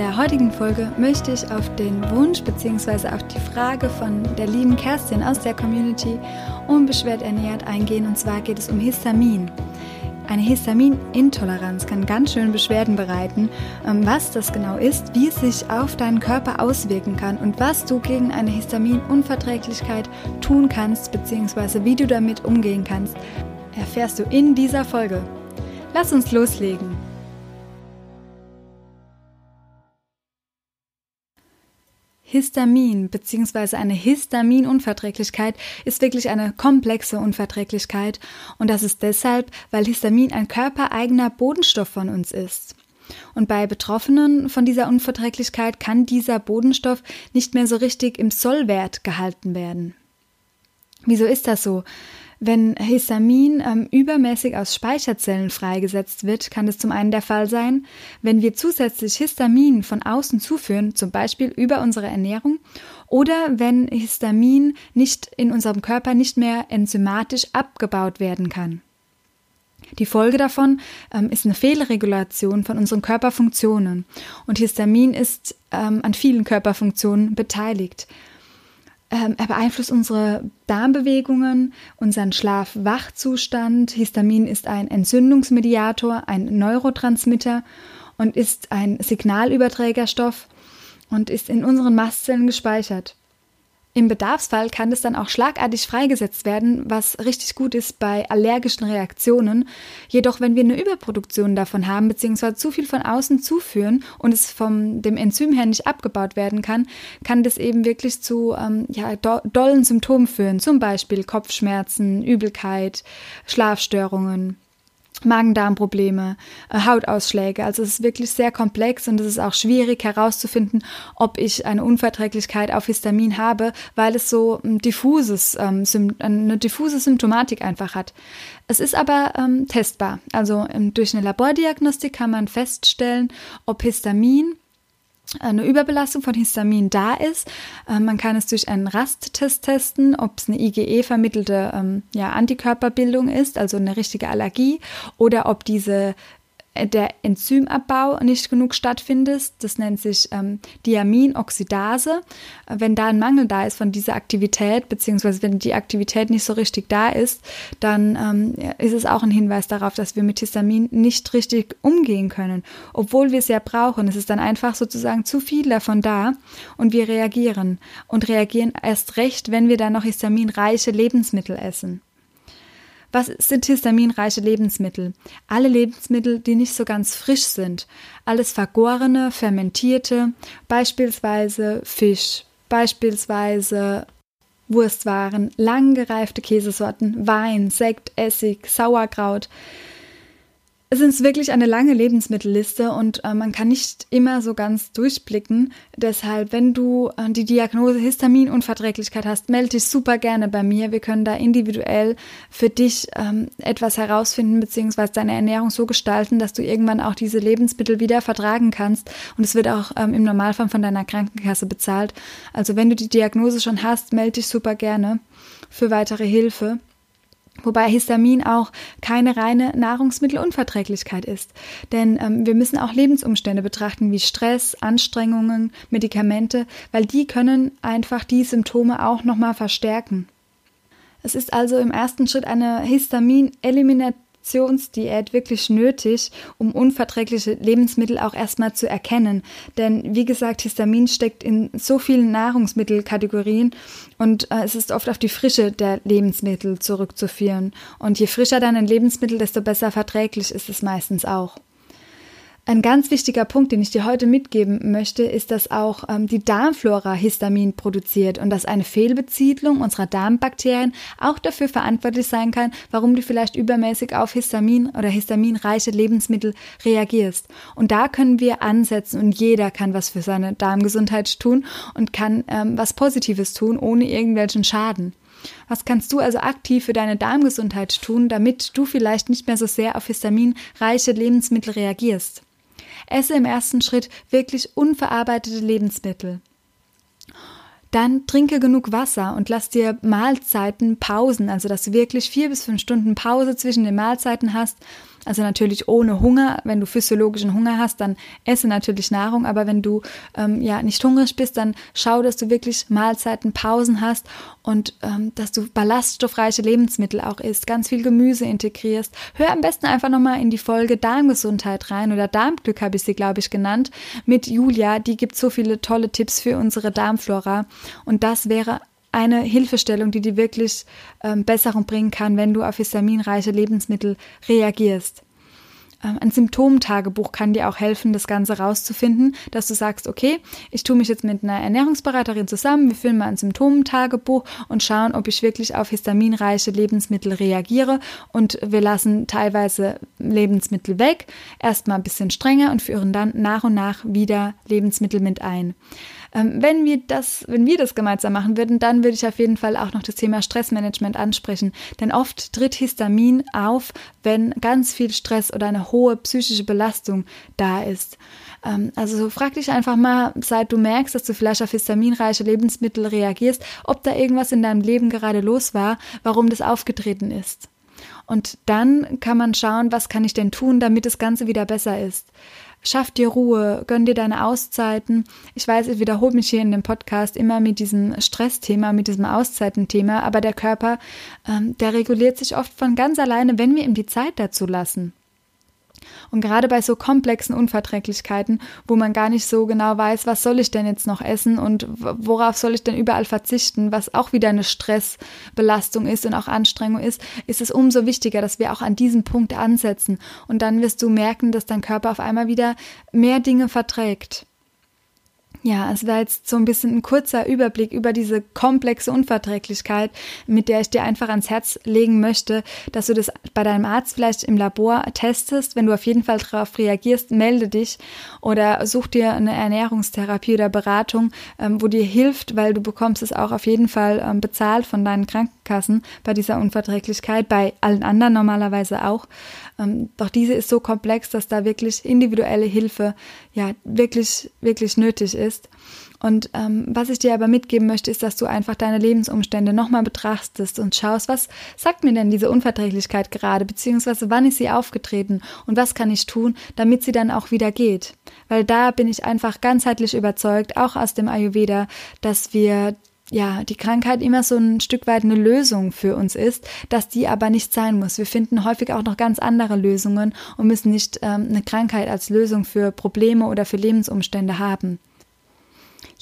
Der heutigen Folge möchte ich auf den Wunsch bzw. auf die Frage von der lieben Kerstin aus der Community unbeschwert ernährt eingehen. Und zwar geht es um Histamin. Eine Histaminintoleranz kann ganz schön Beschwerden bereiten. Ähm, was das genau ist, wie es sich auf deinen Körper auswirken kann und was du gegen eine Histaminunverträglichkeit tun kannst bzw. wie du damit umgehen kannst, erfährst du in dieser Folge. Lass uns loslegen. Histamin bzw. eine Histaminunverträglichkeit ist wirklich eine komplexe Unverträglichkeit und das ist deshalb, weil Histamin ein körpereigener Bodenstoff von uns ist. Und bei Betroffenen von dieser Unverträglichkeit kann dieser Bodenstoff nicht mehr so richtig im Sollwert gehalten werden. Wieso ist das so? Wenn Histamin ähm, übermäßig aus Speicherzellen freigesetzt wird, kann es zum einen der Fall sein, wenn wir zusätzlich Histamin von außen zuführen, zum Beispiel über unsere Ernährung, oder wenn Histamin nicht in unserem Körper nicht mehr enzymatisch abgebaut werden kann. Die Folge davon ähm, ist eine Fehlregulation von unseren Körperfunktionen. Und Histamin ist ähm, an vielen Körperfunktionen beteiligt. Ähm, er beeinflusst unsere Darmbewegungen, unseren Schlaf-Wach-Zustand. Histamin ist ein Entzündungsmediator, ein Neurotransmitter und ist ein Signalüberträgerstoff und ist in unseren Mastzellen gespeichert. Im Bedarfsfall kann es dann auch schlagartig freigesetzt werden, was richtig gut ist bei allergischen Reaktionen. Jedoch, wenn wir eine Überproduktion davon haben, beziehungsweise zu viel von außen zuführen und es vom dem Enzym her nicht abgebaut werden kann, kann das eben wirklich zu ähm, ja, do, dollen Symptomen führen, zum Beispiel Kopfschmerzen, Übelkeit, Schlafstörungen. Magen-Darm-Probleme, äh, Hautausschläge. Also es ist wirklich sehr komplex und es ist auch schwierig herauszufinden, ob ich eine Unverträglichkeit auf Histamin habe, weil es so ein diffuses, ähm, eine diffuse Symptomatik einfach hat. Es ist aber ähm, testbar. Also ähm, durch eine Labordiagnostik kann man feststellen, ob Histamin eine Überbelastung von Histamin da ist. Ähm, man kann es durch einen Rasttest testen, ob es eine IgE-vermittelte ähm, ja, Antikörperbildung ist, also eine richtige Allergie, oder ob diese der Enzymabbau nicht genug stattfindet. Das nennt sich ähm, Diaminoxidase. Wenn da ein Mangel da ist von dieser Aktivität, beziehungsweise wenn die Aktivität nicht so richtig da ist, dann ähm, ist es auch ein Hinweis darauf, dass wir mit Histamin nicht richtig umgehen können, obwohl wir es ja brauchen. Es ist dann einfach sozusagen zu viel davon da und wir reagieren und reagieren erst recht, wenn wir dann noch histaminreiche Lebensmittel essen. Was sind histaminreiche Lebensmittel? Alle Lebensmittel, die nicht so ganz frisch sind. Alles vergorene, fermentierte, beispielsweise Fisch, beispielsweise Wurstwaren, lang gereifte Käsesorten, Wein, Sekt, Essig, Sauerkraut. Es ist wirklich eine lange Lebensmittelliste und äh, man kann nicht immer so ganz durchblicken. Deshalb, wenn du äh, die Diagnose Histaminunverträglichkeit hast, melde dich super gerne bei mir. Wir können da individuell für dich ähm, etwas herausfinden, beziehungsweise deine Ernährung so gestalten, dass du irgendwann auch diese Lebensmittel wieder vertragen kannst. Und es wird auch ähm, im Normalfall von deiner Krankenkasse bezahlt. Also wenn du die Diagnose schon hast, melde dich super gerne für weitere Hilfe. Wobei Histamin auch keine reine Nahrungsmittelunverträglichkeit ist. Denn ähm, wir müssen auch Lebensumstände betrachten wie Stress, Anstrengungen, Medikamente, weil die können einfach die Symptome auch nochmal verstärken. Es ist also im ersten Schritt eine Histamin-Elimination Reduktionsdiät wirklich nötig, um unverträgliche Lebensmittel auch erstmal zu erkennen. Denn wie gesagt, Histamin steckt in so vielen Nahrungsmittelkategorien und äh, es ist oft auf die Frische der Lebensmittel zurückzuführen. Und je frischer dann ein Lebensmittel, desto besser verträglich ist es meistens auch. Ein ganz wichtiger Punkt, den ich dir heute mitgeben möchte, ist, dass auch ähm, die Darmflora Histamin produziert und dass eine Fehlbeziedlung unserer Darmbakterien auch dafür verantwortlich sein kann, warum du vielleicht übermäßig auf Histamin oder histaminreiche Lebensmittel reagierst. Und da können wir ansetzen und jeder kann was für seine Darmgesundheit tun und kann ähm, was Positives tun, ohne irgendwelchen Schaden. Was kannst du also aktiv für deine Darmgesundheit tun, damit du vielleicht nicht mehr so sehr auf histaminreiche Lebensmittel reagierst? Esse im ersten Schritt wirklich unverarbeitete Lebensmittel. Dann trinke genug Wasser und lass dir Mahlzeiten pausen, also dass du wirklich vier bis fünf Stunden Pause zwischen den Mahlzeiten hast also natürlich ohne Hunger. Wenn du physiologischen Hunger hast, dann esse natürlich Nahrung. Aber wenn du ähm, ja nicht hungrig bist, dann schau, dass du wirklich Mahlzeiten, Pausen hast und ähm, dass du ballaststoffreiche Lebensmittel auch isst, ganz viel Gemüse integrierst. Hör am besten einfach nochmal in die Folge Darmgesundheit rein oder Darmglück habe ich sie, glaube ich, genannt, mit Julia. Die gibt so viele tolle Tipps für unsere Darmflora. Und das wäre eine Hilfestellung, die dir wirklich ähm, Besserung bringen kann, wenn du auf histaminreiche Lebensmittel reagierst. Ähm, ein Symptomtagebuch kann dir auch helfen, das Ganze rauszufinden, dass du sagst, okay, ich tue mich jetzt mit einer Ernährungsberaterin zusammen, wir führen mal ein Symptomtagebuch und schauen, ob ich wirklich auf histaminreiche Lebensmittel reagiere und wir lassen teilweise Lebensmittel weg, erstmal ein bisschen strenger und führen dann nach und nach wieder Lebensmittel mit ein. Ähm, wenn wir das, wenn wir das gemeinsam machen würden, dann würde ich auf jeden Fall auch noch das Thema Stressmanagement ansprechen. Denn oft tritt Histamin auf, wenn ganz viel Stress oder eine hohe psychische Belastung da ist. Ähm, also frag dich einfach mal, seit du merkst, dass du vielleicht auf histaminreiche Lebensmittel reagierst, ob da irgendwas in deinem Leben gerade los war, warum das aufgetreten ist. Und dann kann man schauen, was kann ich denn tun, damit das Ganze wieder besser ist. Schaff dir Ruhe, gönn dir deine Auszeiten. Ich weiß, ich wiederhole mich hier in dem Podcast immer mit diesem Stressthema, mit diesem Auszeitenthema, aber der Körper, ähm, der reguliert sich oft von ganz alleine, wenn wir ihm die Zeit dazu lassen. Und gerade bei so komplexen Unverträglichkeiten, wo man gar nicht so genau weiß, was soll ich denn jetzt noch essen und worauf soll ich denn überall verzichten, was auch wieder eine Stressbelastung ist und auch Anstrengung ist, ist es umso wichtiger, dass wir auch an diesem Punkt ansetzen. Und dann wirst du merken, dass dein Körper auf einmal wieder mehr Dinge verträgt. Ja, es war jetzt so ein bisschen ein kurzer Überblick über diese komplexe Unverträglichkeit, mit der ich dir einfach ans Herz legen möchte, dass du das bei deinem Arzt vielleicht im Labor testest. Wenn du auf jeden Fall darauf reagierst, melde dich oder such dir eine Ernährungstherapie oder Beratung, ähm, wo dir hilft, weil du bekommst es auch auf jeden Fall ähm, bezahlt von deinen Krankenkassen bei dieser Unverträglichkeit, bei allen anderen normalerweise auch. Ähm, doch diese ist so komplex, dass da wirklich individuelle Hilfe ja wirklich, wirklich nötig ist. Und ähm, was ich dir aber mitgeben möchte, ist, dass du einfach deine Lebensumstände nochmal betrachtest und schaust, was sagt mir denn diese Unverträglichkeit gerade, beziehungsweise wann ist sie aufgetreten und was kann ich tun, damit sie dann auch wieder geht. Weil da bin ich einfach ganzheitlich überzeugt, auch aus dem Ayurveda, dass wir ja, die Krankheit immer so ein Stück weit eine Lösung für uns ist, dass die aber nicht sein muss. Wir finden häufig auch noch ganz andere Lösungen und müssen nicht ähm, eine Krankheit als Lösung für Probleme oder für Lebensumstände haben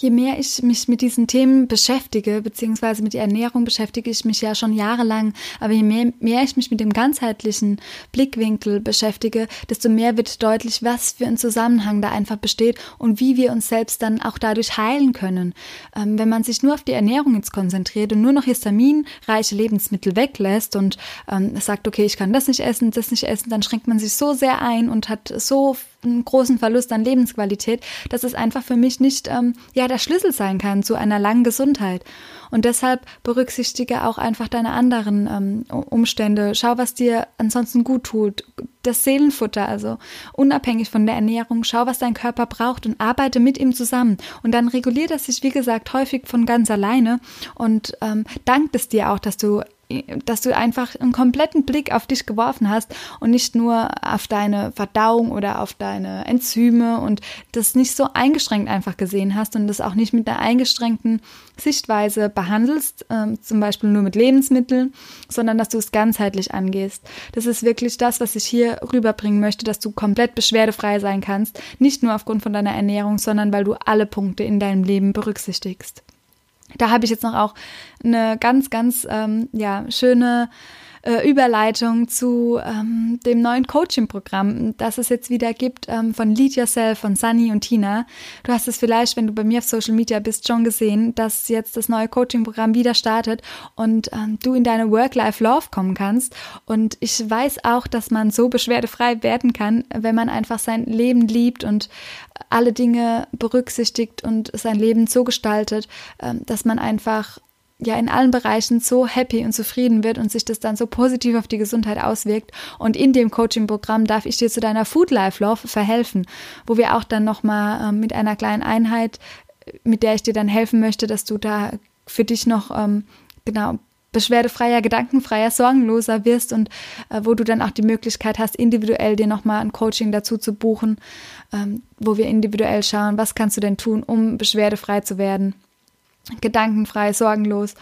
je mehr ich mich mit diesen Themen beschäftige, beziehungsweise mit der Ernährung beschäftige ich mich ja schon jahrelang, aber je mehr, mehr ich mich mit dem ganzheitlichen Blickwinkel beschäftige, desto mehr wird deutlich, was für ein Zusammenhang da einfach besteht und wie wir uns selbst dann auch dadurch heilen können. Ähm, wenn man sich nur auf die Ernährung jetzt konzentriert und nur noch histaminreiche Lebensmittel weglässt und ähm, sagt, okay, ich kann das nicht essen, das nicht essen, dann schränkt man sich so sehr ein und hat so einen großen Verlust an Lebensqualität, dass es einfach für mich nicht ähm, ja der Schlüssel sein kann zu einer langen Gesundheit. Und deshalb berücksichtige auch einfach deine anderen ähm, Umstände. Schau, was dir ansonsten gut tut. Das Seelenfutter, also unabhängig von der Ernährung, schau, was dein Körper braucht und arbeite mit ihm zusammen. Und dann reguliert es sich, wie gesagt, häufig von ganz alleine und ähm, dankt es dir auch, dass du dass du einfach einen kompletten Blick auf dich geworfen hast und nicht nur auf deine Verdauung oder auf deine Enzyme und das nicht so eingeschränkt einfach gesehen hast und das auch nicht mit einer eingeschränkten Sichtweise behandelst, äh, zum Beispiel nur mit Lebensmitteln, sondern dass du es ganzheitlich angehst. Das ist wirklich das, was ich hier rüberbringen möchte, dass du komplett beschwerdefrei sein kannst, nicht nur aufgrund von deiner Ernährung, sondern weil du alle Punkte in deinem Leben berücksichtigst. Da habe ich jetzt noch auch eine ganz, ganz ähm, ja, schöne äh, Überleitung zu ähm, dem neuen Coaching-Programm, das es jetzt wieder gibt ähm, von Lead Yourself, von Sunny und Tina. Du hast es vielleicht, wenn du bei mir auf Social Media bist, schon gesehen, dass jetzt das neue Coaching-Programm wieder startet und ähm, du in deine Work-Life-Love kommen kannst. Und ich weiß auch, dass man so beschwerdefrei werden kann, wenn man einfach sein Leben liebt und alle Dinge berücksichtigt und sein Leben so gestaltet, ähm, dass man einfach ja in allen Bereichen so happy und zufrieden wird und sich das dann so positiv auf die Gesundheit auswirkt. Und in dem Coaching-Programm darf ich dir zu deiner Food Life Love verhelfen, wo wir auch dann nochmal ähm, mit einer kleinen Einheit, mit der ich dir dann helfen möchte, dass du da für dich noch ähm, genau beschwerdefreier, gedankenfreier, sorgenloser wirst und äh, wo du dann auch die Möglichkeit hast, individuell dir nochmal ein Coaching dazu zu buchen, ähm, wo wir individuell schauen, was kannst du denn tun, um beschwerdefrei zu werden gedankenfrei, sorgenlos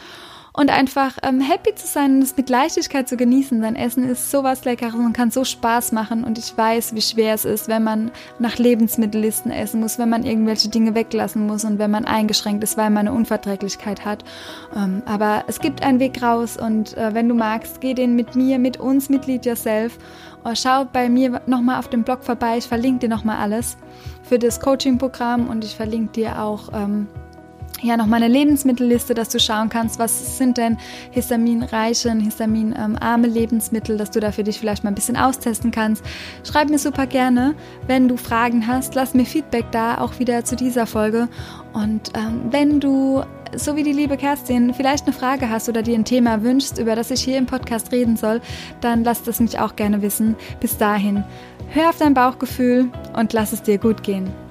und einfach ähm, happy zu sein und es mit Leichtigkeit zu genießen. Dein Essen ist sowas Leckeres und kann so Spaß machen und ich weiß, wie schwer es ist, wenn man nach Lebensmittellisten essen muss, wenn man irgendwelche Dinge weglassen muss und wenn man eingeschränkt ist, weil man eine Unverträglichkeit hat. Ähm, aber es gibt einen Weg raus und äh, wenn du magst, geh den mit mir, mit uns, mit Lead Yourself. Oh, schau bei mir nochmal auf dem Blog vorbei, ich verlinke dir nochmal alles für das Coaching-Programm und ich verlinke dir auch ähm, ja nochmal eine Lebensmittelliste, dass du schauen kannst, was sind denn histaminreiche und histaminarme Lebensmittel, dass du da für dich vielleicht mal ein bisschen austesten kannst. Schreib mir super gerne, wenn du Fragen hast. Lass mir Feedback da, auch wieder zu dieser Folge. Und ähm, wenn du so wie die liebe Kerstin, vielleicht eine Frage hast oder dir ein Thema wünschst, über das ich hier im Podcast reden soll, dann lass das mich auch gerne wissen. Bis dahin, hör auf dein Bauchgefühl und lass es dir gut gehen.